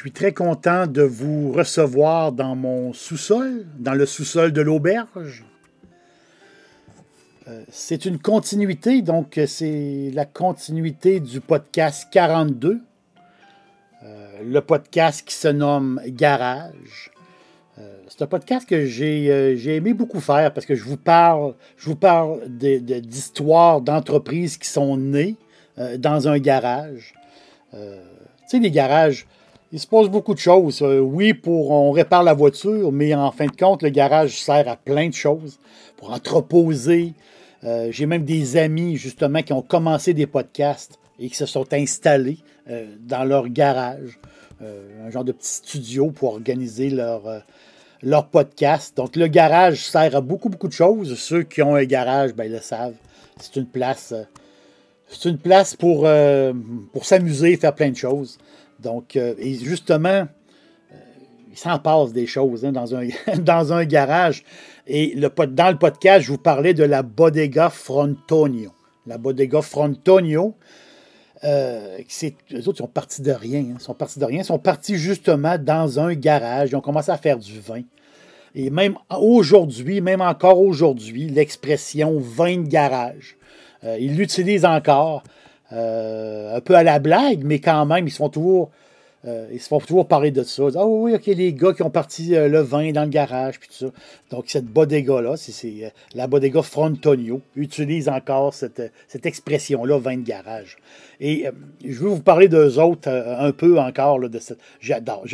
Suis très content de vous recevoir dans mon sous-sol, dans le sous-sol de l'auberge. Euh, c'est une continuité, donc c'est la continuité du podcast 42, euh, le podcast qui se nomme Garage. Euh, c'est un podcast que j'ai aimé beaucoup faire parce que je vous parle, je vous parle d'histoires d'entreprises qui sont nées dans un garage. tu sais, les garages, il se passe beaucoup de choses. Euh, oui, pour on répare la voiture, mais en fin de compte, le garage sert à plein de choses. Pour entreposer. Euh, j'ai même des amis, justement, qui ont commencé des podcasts et qui se sont installés euh, dans leur garage. un genre de petit studio pour organiser leur, leur podcast. Donc, le garage sert à beaucoup, beaucoup de choses. Ceux qui ont un garage, ben, ils le savent. C'est une place. c'est une place pour, pour s'amuser, faire plein de choses. Donc, euh, justement, euh, il s'en passe des choses hein, dans, un, garage. Et dans le podcast, je vous parlais de la Bodega Frontonio. La Bodega Frontonio, euh, les autres sont partis de rien. Hein, sont partis de rien. Ils sont partis justement dans un garage. Ils ont commencé à faire du vin. Et même aujourd'hui, même encore aujourd'hui, l'expression vin de garage, ils l'utilisent encore. Euh, un peu à la blague, mais quand même, ils se font toujours, euh, ils se font toujours parler de ça. Ah oui, ok, les gars qui ont parti euh, le vin dans le garage, puis tout ça. Donc, cette bodega-là, c'est la bodega Frontonio, utilise encore cette, cette expression-là, vin de garage. Et je veux vous parler d'eux autres un peu encore. De cette, j'adore,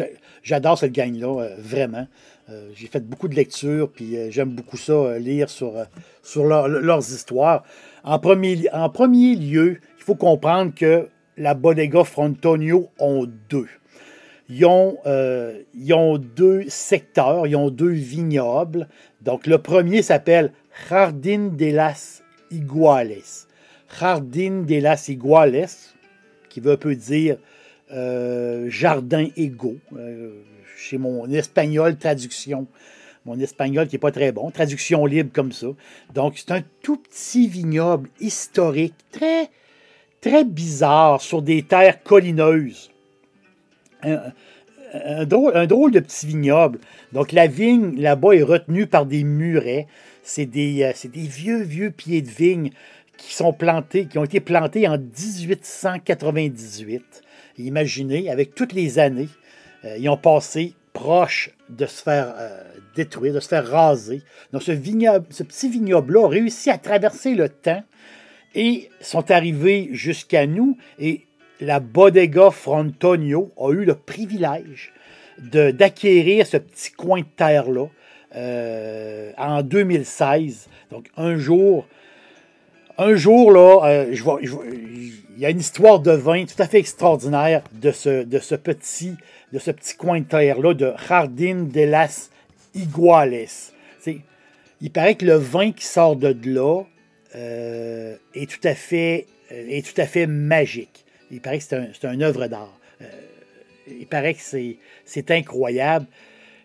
j'adore cette gang-là, vraiment. j'ai fait beaucoup de lectures, puis j'aime beaucoup ça, lire sur, sur leurs histoires. En premier, en premier lieu, faut comprendre que la Bodega Frontonio ont deux. Ils ont, euh, ils ont deux secteurs, ils ont deux vignobles. Donc, le premier s'appelle Jardin de las Iguales. Jardin de las Iguales, qui veut un peu dire euh, jardin égaux. Euh, chez mon espagnol, traduction. Mon espagnol qui n'est pas très bon, traduction libre comme ça. Donc, c'est un tout petit vignoble historique, très, très bizarre sur des terres collineuses. Un, drôle, de petit vignoble. Donc la vigne là-bas est retenue par des murets. C'est des, euh, vieux, vieux pieds de vigne qui sont plantés, qui ont été plantés en 1898. Imaginez, avec toutes les années, euh, ils ont passé proche de se faire euh, détruire, de se faire raser. Donc ce, vignoble, ce petit vignoble-là a réussi à traverser le temps et sont arrivés jusqu'à nous et la Bodega Frontonio a eu le privilège d'acquérir ce petit coin de terre-là euh, en 2016. Donc un jour, un jour, là, euh, il y a une histoire de vin tout à fait extraordinaire de ce, de ce, petit, de ce petit coin de terre-là, de Jardin de las Iguales. il paraît que le vin qui sort de là, euh, est, tout à fait, euh, est tout à fait magique. Il paraît que c'est un, une œuvre d'art. Euh, il paraît que c'est incroyable.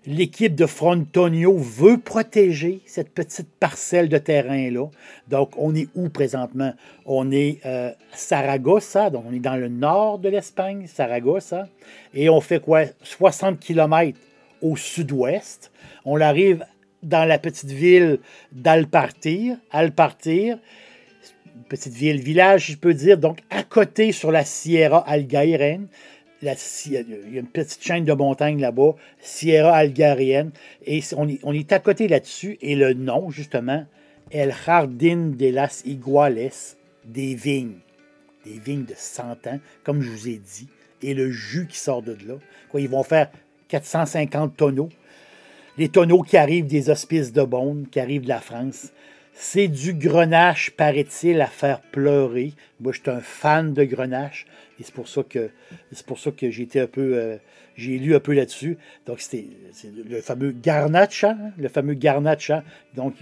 L'équipe de Frontonio veut protéger cette petite parcelle de terrain-là. Donc, on est où présentement? On est à Saragossa, donc on est dans le nord de l'Espagne, Saragossa, et on fait quoi? 60 km au sud-ouest. On arrive dans la petite ville d'Alpartir. Alpartir, petite ville, village, je peux dire, donc à côté sur la Sierra Algairen. la, il y a une petite chaîne de montagnes là-bas, Sierra Algarienne, et on est, on est à côté là-dessus, et le nom, justement, El Jardín de las Iguales, des vignes. Des vignes de 100 ans, comme je vous ai dit, et le jus qui sort de là. Quoi, ils vont faire 450 tonneaux. Les tonneaux qui arrivent des hospices de Beaune, qui arrivent de la France. C'est du grenache, paraît-il, à faire pleurer. Moi, je suis un fan de grenache. Et c'est pour ça que c'est j'ai été un peu euh, j'ai lu un peu là-dessus. Donc c'était le fameux Garnacha, hein, le fameux Garnacha. Donc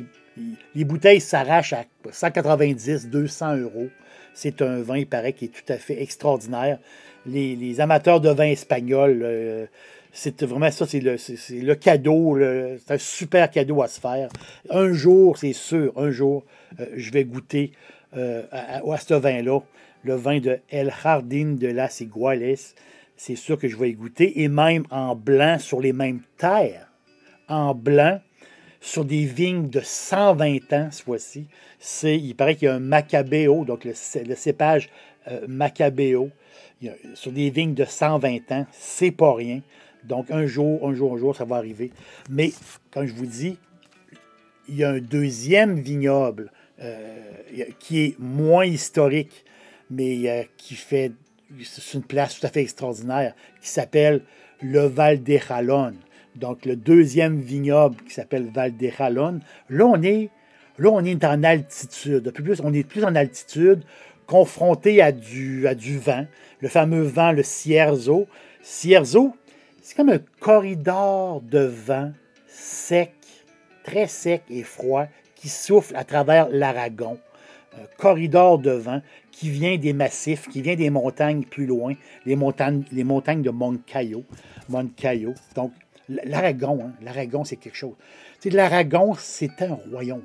les bouteilles s'arrachent à 190, 200 euros. C'est un vin, il paraît, qui est tout à fait extraordinaire. Les, amateurs de vin espagnol, euh, c'est vraiment ça, c'est le, cadeau, c'est un super cadeau à se faire. Un jour, c'est sûr, un jour, euh, je vais goûter euh, à, ce vin-là, le vin de El Jardín de las Iguales. C'est sûr que je vais y goûter, et même en blanc sur les mêmes terres. En blanc, sur des vignes de 120 ans, ce fois-ci. Il paraît qu'il y a un Macabeo, donc le, cépage euh, Macabeo, sur des vignes de 120 ans. C'est pas rien. Donc, un jour, un jour, un jour, ça va arriver. Mais, comme je vous dis, il y a un deuxième vignoble euh, qui est moins historique, mais euh, qui fait. C'est une place tout à fait extraordinaire, qui s'appelle le Val de Jalón donc le deuxième vignoble qui s'appelle Val de Jalón. Là, on est, là, on est en altitude. Plus, on est plus en altitude, confronté à du, à du vent, le fameux vent, le Cierzo. Cierzo, c'est comme un corridor de vent sec, très sec et froid, qui souffle à travers l'Aragon. Un corridor de vent qui vient des massifs, qui vient des montagnes plus loin, les montagnes, de Moncayo. Moncayo. Donc, L'Aragon, hein, l'Aragon, c'est quelque chose. L'Aragon, c'est un royaume.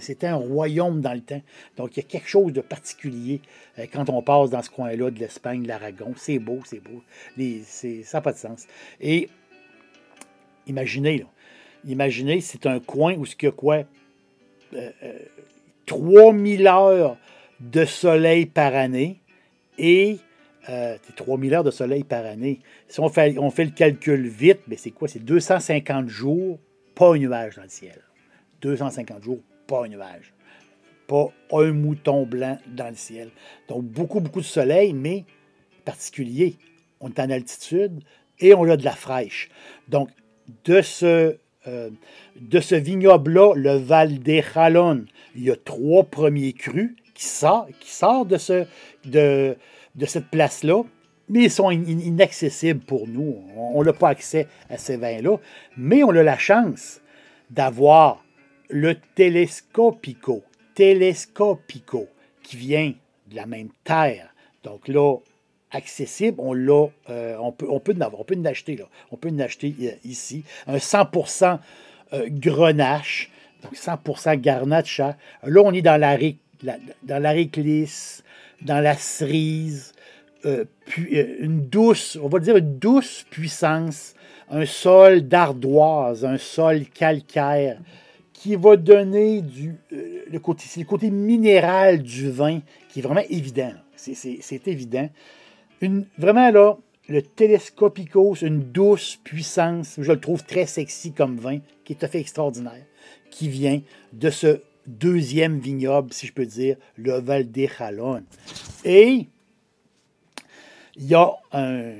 C'est un, royaume dans le temps. Donc, il y a quelque chose de particulier euh, quand on passe dans ce coin-là de l'Espagne, l'Aragon. C'est beau, c'est beau. ça n'a pas de sens. Et imaginez, imaginez, c'est un coin où il y a quoi? 3000 euh, euh, heures de soleil par année et euh, 3000 heures de soleil par année. Si on fait, le calcul vite, c'est quoi? C'est 250 jours, pas un nuage dans le ciel. 250 jours, pas un nuage. Pas un mouton blanc dans le ciel. Donc, beaucoup, beaucoup de soleil, mais particulier. On est en altitude et on a de la fraîche. Donc, de ce, euh, vignoble-là, le Val des il y a trois premiers crus qui sortent, sortent de, ce, de, de cette place-là, mais ils sont inaccessibles pour nous. On n'a pas accès à ces vins-là, mais on a la chance d'avoir le Telescopico, Telescopico, qui vient de la même terre. Donc là, accessible, on l'a, euh, peut, on on peut en acheter là, on peut euh, ici, un 100% euh, grenache, donc 100% garnacha. Là, on est dans la, dans la réclisse, dans la cerise, euh, une douce, on va dire une douce puissance, un sol d'ardoise, un sol calcaire, qui va donner du, euh, le, côté, le côté minéral du vin qui est vraiment évident. C'est évident. Une, vraiment là, le Telescopicos, une douce puissance, je le trouve très sexy comme vin, qui est tout à fait extraordinaire, qui vient de ce deuxième vignoble, si je peux dire, le Val des Et il y a un.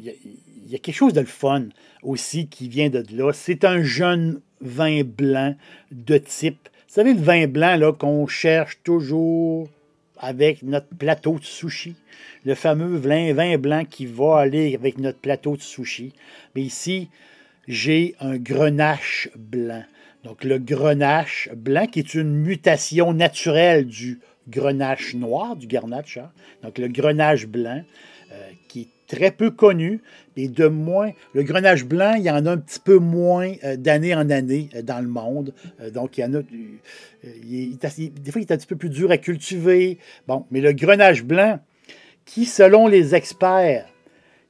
Il y a, quelque chose de le fun aussi qui vient de là. C'est un jeune vin blanc de type. Vous savez, le vin blanc là, qu'on cherche toujours avec notre plateau de sushi. Le fameux vin, blanc qui va aller avec notre plateau de sushi. Mais ici, j'ai un grenache blanc. Donc le grenache blanc, qui est une mutation naturelle du grenache noir, du garnacha. Hein. Donc le grenache blanc, euh, qui est très peu connu, et de moins. Le grenache blanc, il y en a un petit peu moins euh, d'année en année euh, dans le monde. donc il y en a. des fois, il est un petit peu plus dur à cultiver. Bon, mais le grenache blanc, qui, selon les experts,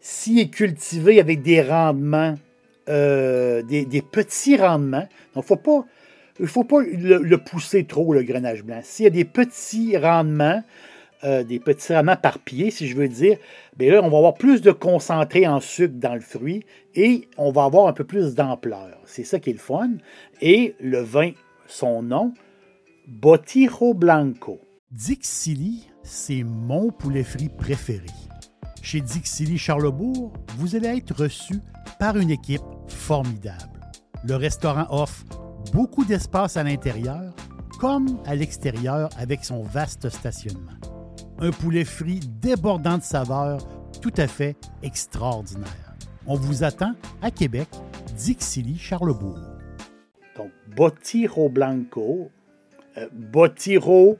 s'il est cultivé avec des rendements euh, des, petits rendements. Donc, faut pas, il ne faut pas le, pousser trop, le grenage blanc. S'il y a des petits rendements, euh, des petits rameaux par pied, si je veux dire, bien là, on va avoir plus de concentré en sucre dans le fruit et on va avoir un peu plus d'ampleur. C'est ça qui est le fun. Et le vin, son nom, Botiro Blanco. Dixili, c'est mon poulet frit préféré. Chez Dixili Charlebourg, vous allez être reçu par une équipe formidable. Le restaurant offre beaucoup d'espace à l'intérieur comme à l'extérieur avec son vaste stationnement. Un poulet frit débordant de saveurs, tout à fait extraordinaire. On vous attend à Québec, Dixilly, Charlebourg. Donc, Botiro Blanco, euh, Botiro,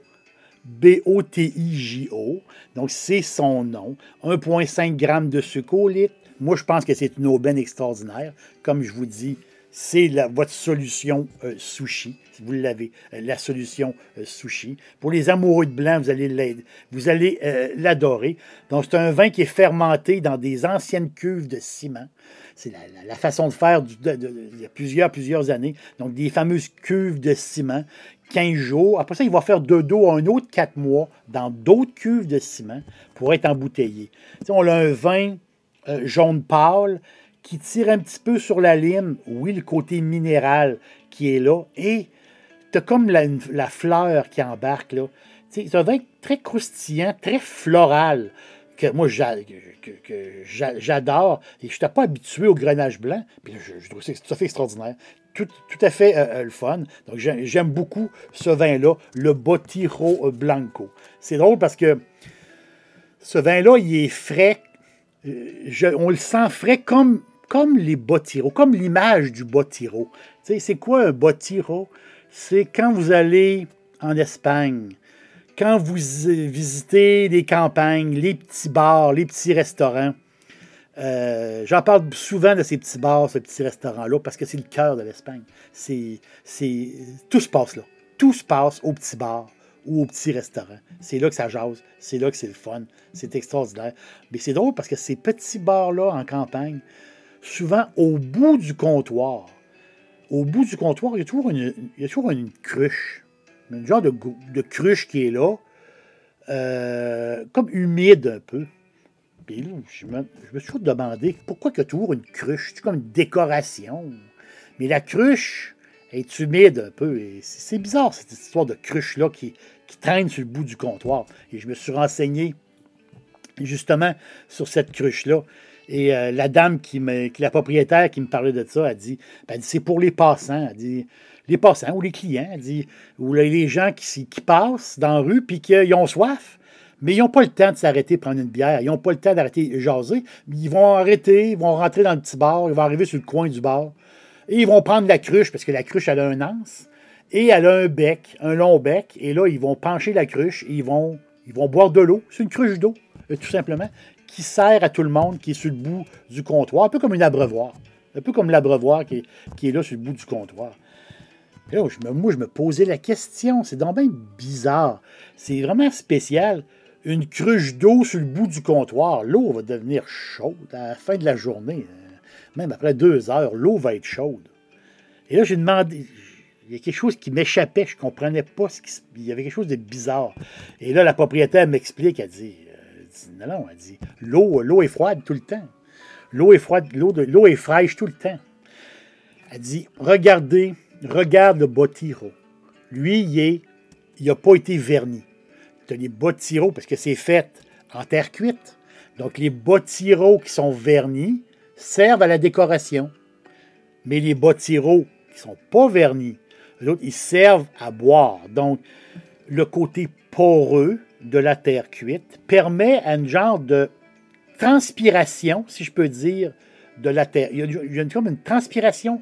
B-O-T-I-J-O. Donc, c'est son nom. 1,5 g de sucre au litre. Moi, je pense que c'est une aubaine extraordinaire. Comme je vous dis, c'est votre solution euh, sushi, vous l'avez, euh, la solution euh, sushi. Pour les amoureux de blanc, vous allez vous allez l'adorer. Donc, c'est un vin qui est fermenté dans des anciennes cuves de ciment. C'est la, façon de faire il y a plusieurs, plusieurs années. Donc, des fameuses cuves de ciment, 15 jours. Après ça, il va faire de dos un autre 4 mois dans d'autres cuves de ciment pour être embouteillé. on a un vin jaune pâle qui tire un petit peu sur la lime, oui, le côté minéral qui est là, et tu as comme la, fleur qui embarque là. C'est un vin très croustillant, très floral, que moi j'adore, et je n'étais pas habitué au grenage blanc, puis je, trouve que c'est tout à fait extraordinaire. Tout, à fait le fun. Donc, j'aime beaucoup ce vin-là, le Botiro Blanco. C'est drôle parce que ce vin-là, il est frais. Euh, on le sent frais comme comme les bottiros, comme l'image du bottiro. C'est quoi un bottiro? C'est quand vous allez en Espagne, quand vous visitez les campagnes, les petits bars, les petits restaurants. Euh, j'en parle souvent de ces petits bars, ces petits restaurants-là, parce que c'est le cœur de l'Espagne. C'est, tout se passe là. Tout se passe au petit bar ou au petit restaurant. C'est là que ça jase, c'est là que c'est le fun, c'est extraordinaire. Mais c'est drôle parce que ces petits bars-là en campagne, souvent au bout du comptoir. Au bout du comptoir, il y a toujours une, une cruche. Un genre de, cruche qui est là, euh, comme humide un peu. Puis là, je me, je me, suis toujours demandé pourquoi il y a toujours une cruche. C'est comme une décoration. Mais la cruche est humide un peu. Et c'est bizarre, cette histoire de cruche-là qui, qui traîne sur le bout du comptoir. Et je me suis renseigné justement sur cette cruche-là. Et euh, la dame, qui me, la propriétaire qui me parlait de ça, a dit, ben, c'est pour les passants. Elle dit, les passants ou les clients, elle dit, ou les gens qui, passent dans la rue puis qu'ils ont soif, mais ils n'ont pas le temps de s'arrêter prendre une bière. Ils n'ont pas le temps d'arrêter de jaser. Ils vont arrêter, ils vont rentrer dans le petit bar, ils vont arriver sur le coin du bar. Et ils vont prendre la cruche, parce que la cruche, elle a un anse. Et elle a un bec, un long bec. Et là, ils vont pencher la cruche et ils vont, ils vont boire de l'eau. C'est une cruche d'eau, euh, tout simplement qui sert à tout le monde, qui est sur le bout du comptoir, un peu comme une abreuvoir. Un peu comme l'abreuvoir qui, est, là sur le bout du comptoir. là, je me, moi, je me posais la question. C'est donc bien bizarre. C'est vraiment spécial. Une cruche d'eau sur le bout du comptoir. L'eau va devenir chaude à la fin de la journée. Hein. Même après deux heures, l'eau va être chaude. Et là, j'ai demandé. Il y a quelque chose qui m'échappait. Je ne comprenais pas ce qui. Il y avait quelque chose de bizarre. Et là, la propriétaire m'explique. Elle dit non, non, elle dit l'eau, est froide tout le temps. L'eau est froide, l'eau, l'eau est fraîche tout le temps. Elle dit regardez, regarde le Botiro. Lui, il n'a il pas été verni. Les Botiro parce que c'est fait en terre cuite. Donc, les Botiro qui sont vernis servent à la décoration. Mais les Botiro qui ne sont pas vernis, autres, ils servent à boire. Donc, le côté poreux, de la terre cuite permet à une genre de transpiration, si je peux dire, de la terre. Il y a, une transpiration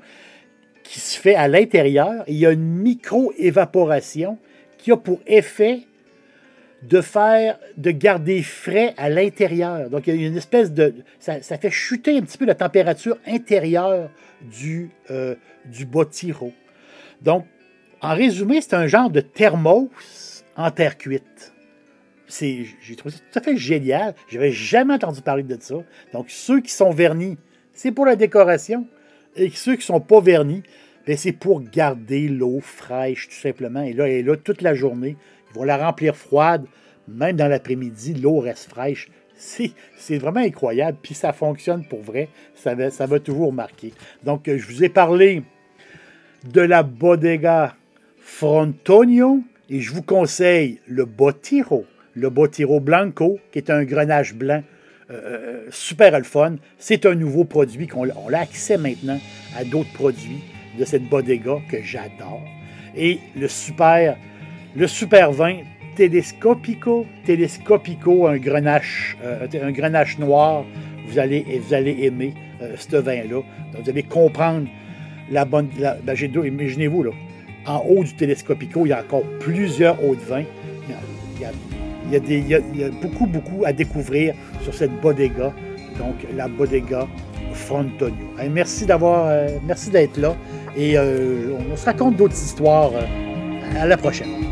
qui se fait à l'intérieur et il y a une micro-évaporation qui a pour effet de faire, de garder frais à l'intérieur. Donc, il y a une espèce de. Ça, fait chuter un petit peu la température intérieure du, euh, du. Donc, en résumé, c'est un genre de thermos en terre cuite j'ai trouvé ça tout à fait génial. Je n'avais jamais entendu parler de ça. Donc, ceux qui sont vernis, c'est pour la décoration. Et ceux qui ne sont pas vernis, ben, c'est pour garder l'eau fraîche, tout simplement. Et là, elle est là toute la journée. Ils vont la remplir froide même dans l'après-midi, l'eau reste fraîche. C'est vraiment incroyable, puis ça fonctionne pour vrai. Ça va, ça va toujours marquer. Donc, je vous ai parlé de la bodega Frontonio et je vous conseille le Botiro, le Botiro Blanco, qui est un grenage blanc euh, euh, super. C'est un nouveau produit qu'on a accès maintenant à d'autres produits de cette bodega que j'adore. Et le super, le super vin Telescopico, Telescopico, un grenache, euh, un grenache noir. Vous allez, vous allez aimer ce vin-là. Vous allez comprendre la bonne. La, ben, Imaginez-vous, là, en haut du Telescopico, il y a encore plusieurs autres vins. Il y a, beaucoup, beaucoup à découvrir sur cette bodega, donc la bodega Frontonio. merci d'avoir, euh, merci d'être là et euh, on se raconte d'autres histoires. Euh, à la prochaine.